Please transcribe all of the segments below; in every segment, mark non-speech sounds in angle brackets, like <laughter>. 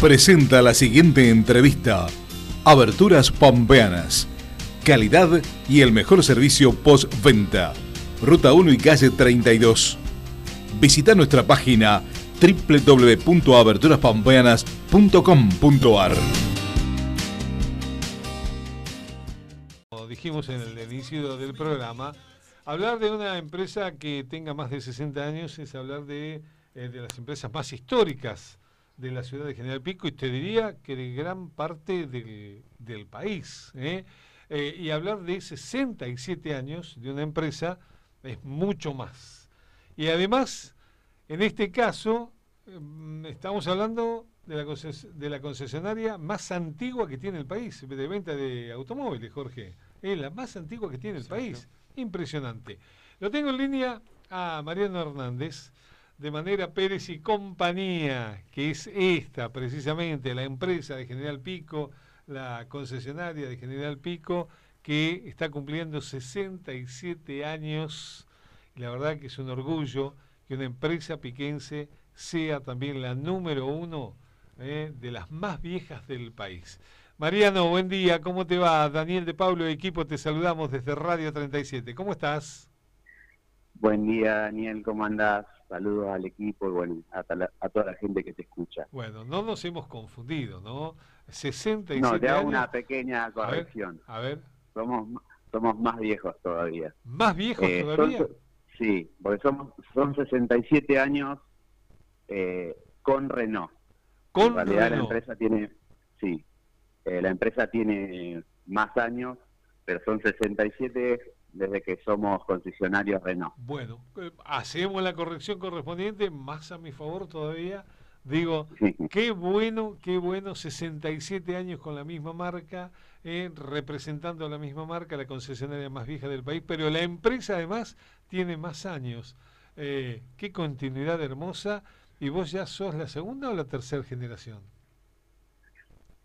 presenta la siguiente entrevista. Aberturas Pampeanas. Calidad y el mejor servicio postventa. Ruta 1 y calle 32. Visita nuestra página www.aberturaspampeanas.com.ar. Dijimos en el inicio del programa, hablar de una empresa que tenga más de 60 años es hablar de, eh, de las empresas más históricas de la ciudad de General Pico y te diría que de gran parte del, del país. ¿eh? Eh, y hablar de 67 años de una empresa es mucho más. Y además, en este caso, mm, estamos hablando de la, de la concesionaria más antigua que tiene el país, de venta de automóviles, Jorge. Es la más antigua que tiene el país. Impresionante. Lo tengo en línea a Mariano Hernández de manera Pérez y compañía, que es esta precisamente, la empresa de General Pico, la concesionaria de General Pico, que está cumpliendo 67 años. Y la verdad que es un orgullo que una empresa piquense sea también la número uno eh, de las más viejas del país. Mariano, buen día, ¿cómo te va? Daniel de Pablo equipo, te saludamos desde Radio 37. ¿Cómo estás? Buen día, Daniel, ¿cómo andás? Saludos al equipo y bueno, a, toda la gente que te escucha. Bueno, no nos hemos confundido, ¿no? 67 No, te hago una pequeña corrección. A ver. Somos, somos más viejos todavía. ¿Más viejos eh, todavía? sí, porque somos, son 67 años eh, con Renault. Con en realidad la empresa tiene, sí, eh, la empresa tiene más años, pero son 67 desde que somos concesionarios Renault. Bueno, eh, hacemos la corrección correspondiente, más a mi favor todavía. Digo, qué bueno, qué bueno, 67 años con la misma marca, eh, representando la misma marca, la concesionaria más vieja del país, pero la empresa además tiene más años. Eh, qué continuidad hermosa. ¿Y vos ya sos la segunda o la tercera generación?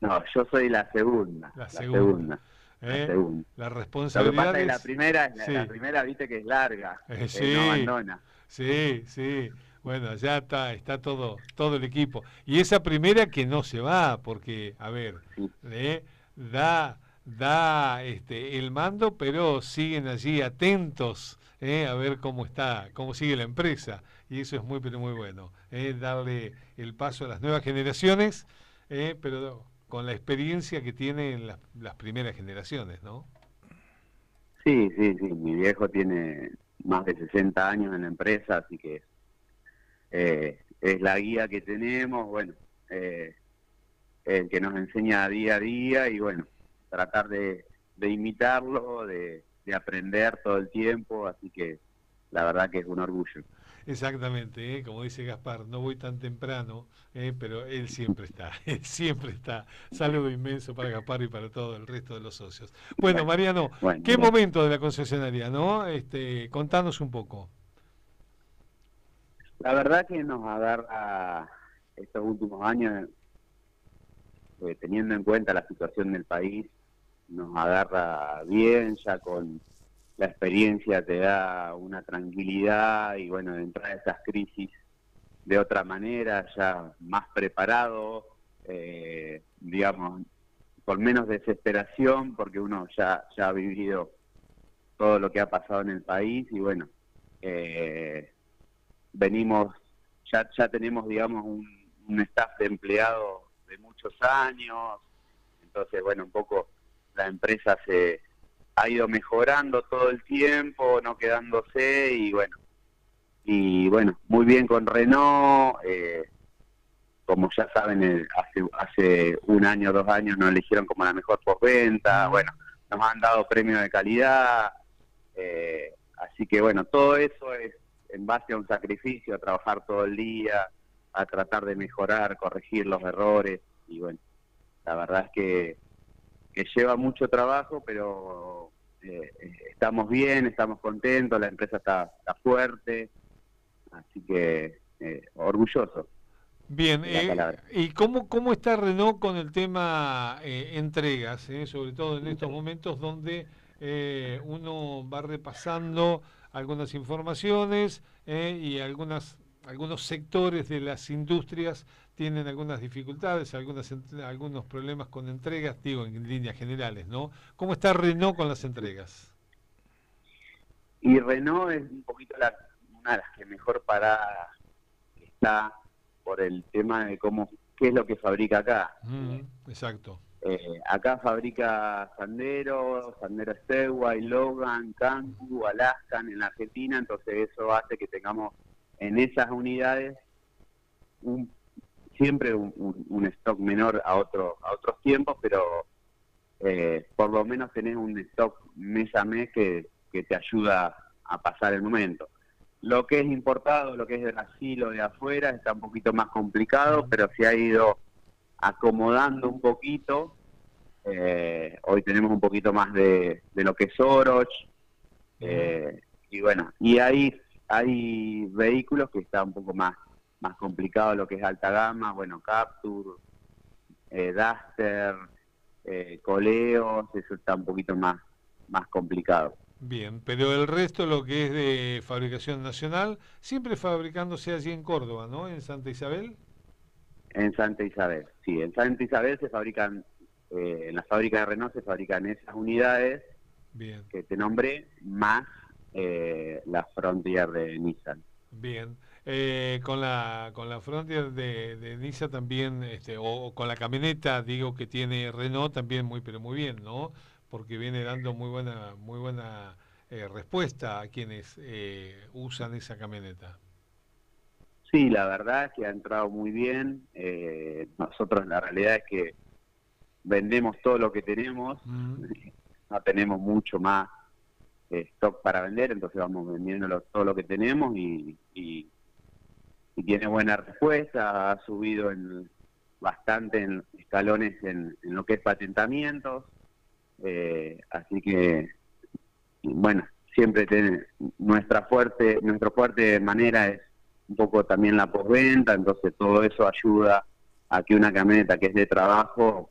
No, yo soy la segunda. La segunda. ¿Eh? La responsabilidad. la primera, la, primera, viste que es larga, eh, sí, no abandona. Sí, sí. Bueno, ya está, está todo, todo el equipo. Y esa primera que no se va, porque, a ver, ¿eh? da, da este, el mando, pero siguen allí atentos a ver cómo está, cómo sigue la empresa. Y eso es muy, pero muy bueno. Darle el paso a las nuevas generaciones, pero con la experiencia que tienen las, primeras generaciones, ¿no? Sí, sí, sí. Mi viejo tiene más de 60 años en la empresa, así que eh, es la guía que tenemos, bueno, eh, el que nos enseña día a día y bueno, tratar de, imitarlo, de aprender todo el tiempo, así que la verdad que es un orgullo. Exactamente, ¿eh? como dice Gaspar, no voy tan temprano, ¿eh? pero él siempre está, <laughs> él siempre está. Saludo inmenso para Gaspar y para todo el resto de los socios. Bueno, Mariano, ¿qué momento de la concesionaria, no? Este, contanos un poco. La verdad que nos agarra estos últimos años, eh, teniendo en cuenta la situación del país, nos agarra bien, ya con la experiencia te da una tranquilidad y bueno, de entrar a esas crisis de otra manera, ya más preparado, eh, digamos, con menos desesperación, porque uno ya, ya ha vivido todo lo que ha pasado en el país y bueno, eh, venimos, ya, ya tenemos, digamos, un, un staff de empleados de muchos años, entonces, bueno, un poco la empresa se ha ido mejorando todo el tiempo, no quedándose y bueno, y bueno, muy bien con Renault, eh, como ya saben, eh, hace, hace un año, dos años nos eligieron como la mejor postventa, bueno, nos han dado premios de calidad, eh, así que bueno, todo eso es en base a un sacrificio, a trabajar todo el día, a tratar de mejorar, corregir los errores y bueno, la verdad es que que lleva mucho trabajo, pero eh, estamos bien, estamos contentos, la empresa está, fuerte, así que eh, orgulloso. Bien, eh, ¿y cómo, cómo está Renault con el tema entregas, sobre todo en estos momentos donde uno va repasando algunas informaciones y algunas algunos sectores de las industrias tienen algunas dificultades, algunas, algunos problemas con entregas, digo en líneas generales, ¿no? ¿Cómo está Renault con las entregas? Y Renault es un poquito la, una de las que mejor parada está por el tema de cómo qué es lo que fabrica acá. Mm, exacto. Eh, acá fabrica Sandero, Sandero Stewart, Logan, Kangoo, Alaskan en la Argentina, entonces eso hace que tengamos en esas unidades un, siempre un, stock menor a, otro, a otros tiempos, pero eh, por lo menos tenés un stock mes a mes que, que te ayuda a pasar el momento. Lo que es importado, lo que es de Brasil o de afuera, está un poquito más complicado, pero se ha ido acomodando un poquito. Eh, hoy tenemos un poquito más de, lo que es Oroch. Eh, y bueno, y hay, hay vehículos que está un poco más, más complicado, lo que es alta gama, bueno, Capture, eh, Duster, eh, Coleos, eso está un poquito más, más complicado. Bien, pero el resto, lo que es de fabricación nacional, siempre fabricándose allí en Córdoba, ¿no? En Santa Isabel. En Santa Isabel, sí. En Santa Isabel se fabrican, eh, en la fábrica de Renault se fabrican esas unidades Bien. que te nombré, más eh, la Frontier de Nissan. Bien. Eh, con la con la Frontier de, de Nissan también, este, o, con la camioneta, digo que tiene Renault también muy, pero muy bien, ¿no? porque viene dando muy buena, muy buena eh, respuesta a quienes eh, usan esa camioneta. Sí, la verdad es que ha entrado muy bien. Eh, nosotros la realidad es que vendemos todo lo que tenemos, no tenemos mucho más stock para vender, entonces vamos vendiendo todo lo que tenemos y, y, tiene buena respuesta, ha subido en, bastante en escalones en, en lo que es patentamientos, eh, así que, bueno, siempre tiene, nuestra fuerte, nuestra fuerte manera es un poco también la postventa, entonces todo eso ayuda a que una camioneta que es de trabajo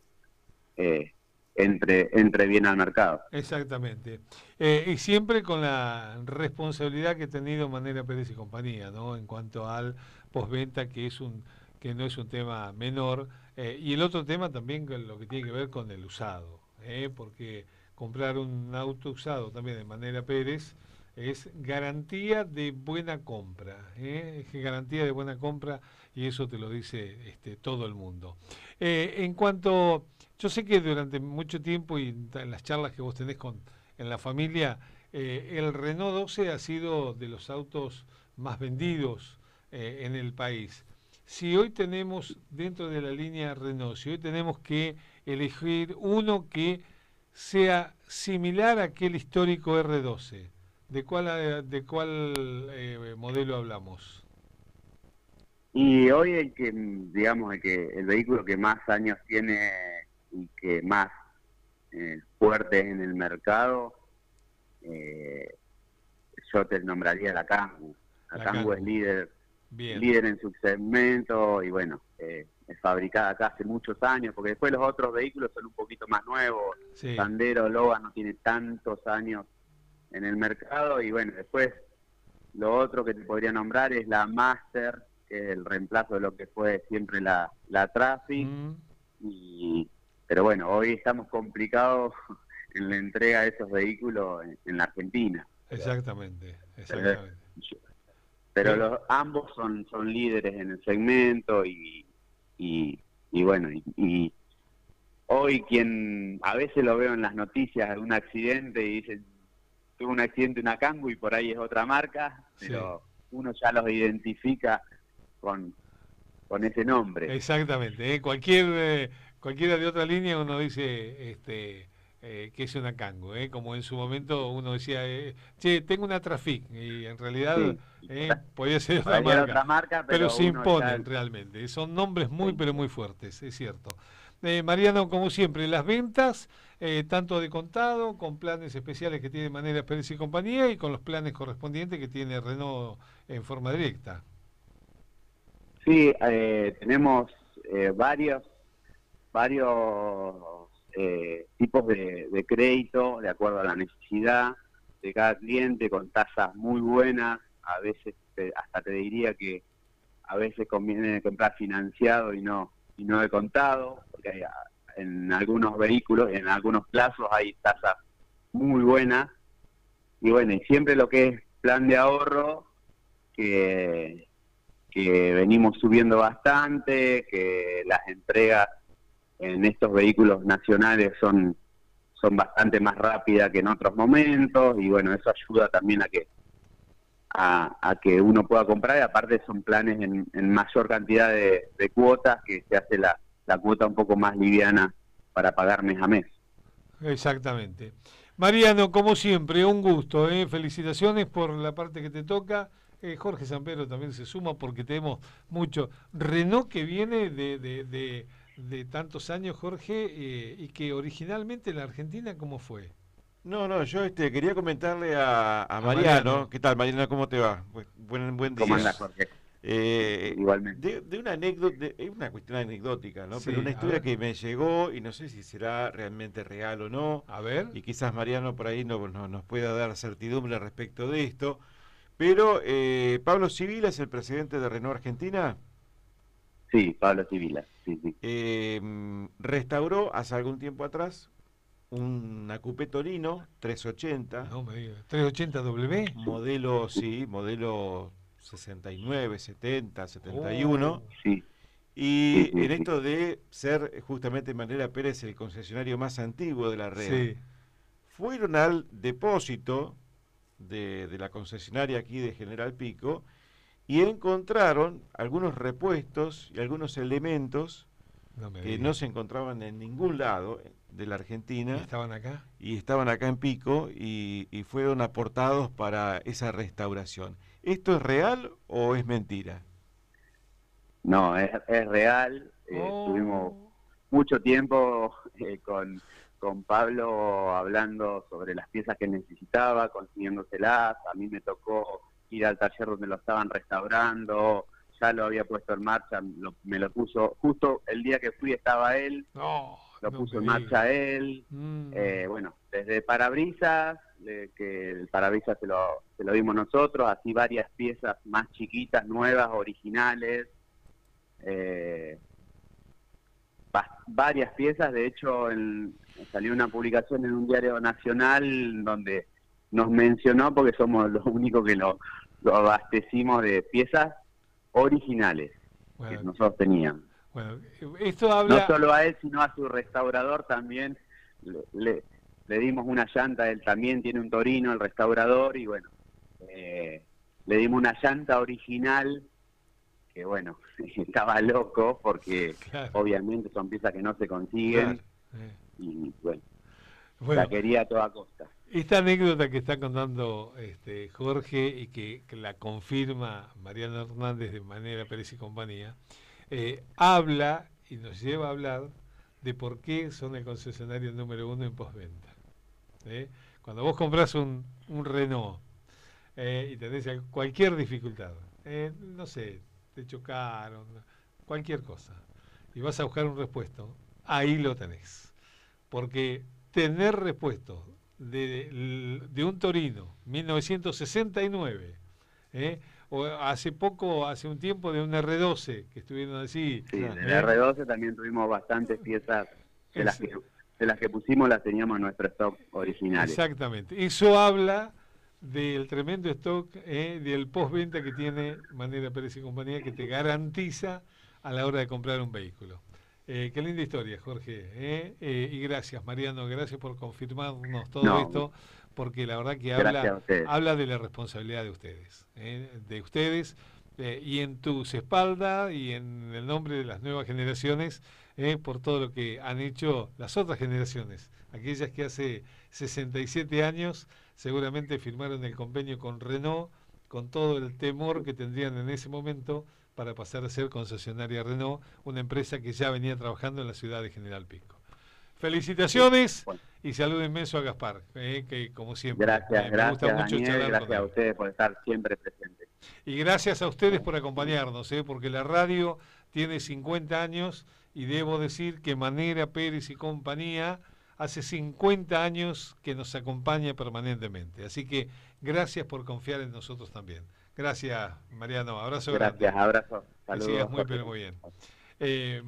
eh, entre, entre bien al mercado. Exactamente. Eh, y siempre con la responsabilidad que ha tenido Manera Pérez y compañía, ¿no? En cuanto al postventa, que es un que no es un tema menor, y el otro tema también lo que tiene que ver con el usado. ¿eh? porque comprar un auto usado también de manera Pérez es garantía de buena compra, ¿eh? es garantía de buena compra y eso te lo dice este, todo el mundo. Eh, en cuanto, yo sé que durante mucho tiempo y en las charlas que vos tenés con, en la familia, el Renault 12 ha sido de los autos más vendidos en el país. Si hoy tenemos dentro de la línea Renault, si hoy tenemos que elegir uno que sea similar a aquel histórico R12. ¿De cuál, eh, de cuál eh, modelo hablamos? Y hoy el que, digamos, el, que, el vehículo que más años tiene y que más eh, fuerte en el mercado, yo te nombraría la Kangoo. La, la es líder, líder en su segmento y bueno, eh, es fabricada acá hace muchos años, porque después los otros vehículos son un poquito más nuevos. Sandero, Logan no tiene tantos años en el mercado y bueno, después lo otro que te podría nombrar es la Master, que es el reemplazo de lo que fue siempre la, la Traffic. Mm. Y, pero bueno, hoy estamos complicados <laughs> en la entrega de esos vehículos en, la Argentina. Exactamente, exactamente. Pero, los, ambos son, son líderes en el segmento y, y, bueno, y, hoy quien a veces lo veo en las noticias de un accidente y dicen, tuvo un accidente una Kangoo y por ahí es otra marca, pero uno ya los identifica con, con ese nombre. Exactamente, ¿eh? cualquier eh, cualquiera de otra línea uno dice este eh, que es una Kangoo, ¿eh? como en su momento uno decía, eh, che, tengo una Trafic, y en realidad eh, podía ser <laughs> otra marca, pero, se imponen realmente, son nombres muy, pero muy fuertes, es cierto. Mariano, como siempre, las ventas, tanto de contado, con planes especiales que tiene Manera Pérez y compañía, y con los planes correspondientes que tiene Renault en forma directa. Sí, tenemos varios, varios eh, tipos de, crédito de acuerdo a la necesidad de cada cliente con tasas muy buenas, a veces hasta te diría que a veces conviene comprar financiado y no y no de contado, porque hay, en algunos vehículos, en algunos plazos hay tasas muy buenas. Y bueno, y siempre lo que es plan de ahorro, que, que venimos subiendo bastante, que las entregas en estos vehículos nacionales son, son bastante más rápidas que en otros momentos, y bueno, eso ayuda también a que a, que uno pueda comprar y aparte son planes en, mayor cantidad de, cuotas que se hace la, la cuota un poco más liviana para pagar mes a mes. Exactamente. Mariano, como siempre, un gusto. ¿eh? Felicitaciones por la parte que te toca. Eh, Jorge Sampero también se suma porque tenemos mucho. Renault que viene de, tantos años, Jorge, eh, y que originalmente en la Argentina, ¿cómo fue? No, no, yo este, quería comentarle a, Mariano. ¿Qué tal, Mariano? ¿Cómo te va? Buen, buen día. ¿Cómo andas, Jorge? Eh, Igualmente. De, una anécdota, es una cuestión anecdótica, ¿no? Pero una historia que me llegó y no sé si será realmente real o no. A ver. Y quizás Mariano por ahí no, nos pueda dar certidumbre respecto de esto. Pero eh, Pablo Civila es el presidente de Renault Argentina. Sí, Pablo Civila, sí, sí. Eh, restauró hace algún tiempo atrás una Coupé Torino 380. No me digas. 380W. Modelo, sí, modelo 69, 70, 71. sí. Y en esto de ser justamente Manera Pérez el concesionario más antiguo de la red, fueron al depósito de, la concesionaria aquí de General Pico y encontraron algunos repuestos y algunos elementos que no se encontraban en ningún lado de la Argentina. estaban acá? Y estaban acá en Pico y, y fueron aportados para esa restauración. ¿Esto es real o es mentira? No, es, real. Eh, oh. Estuvimos mucho tiempo eh, con, con Pablo hablando sobre las piezas que necesitaba, consiguiéndoselas. A mí me tocó ir al taller donde lo estaban restaurando, ya lo había puesto en marcha, me lo puso, justo el día que fui estaba él, lo puso en marcha él, mm. eh, bueno, desde parabrisas, que el parabrisas se lo, se lo dimos nosotros, así varias piezas más chiquitas, nuevas, originales, eh, varias piezas, de hecho salió una publicación en un diario nacional donde nos mencionó porque somos los únicos que lo, abastecimos de piezas originales que nosotros teníamos. Bueno, esto habla... No solo a él, sino a su restaurador también le le dimos una llanta, él también tiene un Torino, el restaurador, y bueno, eh, le dimos una llanta original, que bueno, <laughs> estaba loco porque obviamente son piezas que no se consiguen, y bueno, la quería a toda costa. Esta anécdota que está contando este, Jorge y que, la confirma Mariano Hernández de manera Pérez y compañía, eh, habla y nos lleva a hablar de por qué son el concesionario número uno en postventa. ¿eh? Cuando vos compras un, Renault eh, y tenés cualquier dificultad, eh, no sé, te chocaron, cualquier cosa, y vas a buscar un repuesto, ahí lo tenés. Porque tener repuesto de, de un Torino, 1969, o hace poco, hace un tiempo de un R12 que estuvieron así. Sí, en el R12 también tuvimos bastantes piezas de las que de las que pusimos las teníamos en nuestro stock original. Exactamente. Eso habla del tremendo stock eh, del postventa que tiene Manera Pérez y compañía que te garantiza a la hora de comprar un vehículo. Eh, qué linda historia, Jorge. Eh, eh, y gracias, Mariano, gracias por confirmarnos todo esto, porque la verdad que habla, habla de la responsabilidad de ustedes, de ustedes y en tus espaldas y en el nombre de las nuevas generaciones eh, por todo lo que han hecho las otras generaciones, aquellas que hace 67 años seguramente firmaron el convenio con Renault con todo el temor que tendrían en ese momento para pasar a ser concesionaria Renault, una empresa que ya venía trabajando en la ciudad de General Pico. Felicitaciones y saludo inmenso a Gaspar, eh, que como siempre. Gracias, eh, me gusta mucho gracias a ustedes por estar siempre presentes. Y gracias a ustedes por acompañarnos, porque la radio tiene 50 años y debo decir que Manera Pérez y compañía hace 50 años que nos acompaña permanentemente. Así que gracias por confiar en nosotros también. Gracias, Mariano. Abrazo Gracias, abrazo. Que sigas muy, pero muy bien. Eh,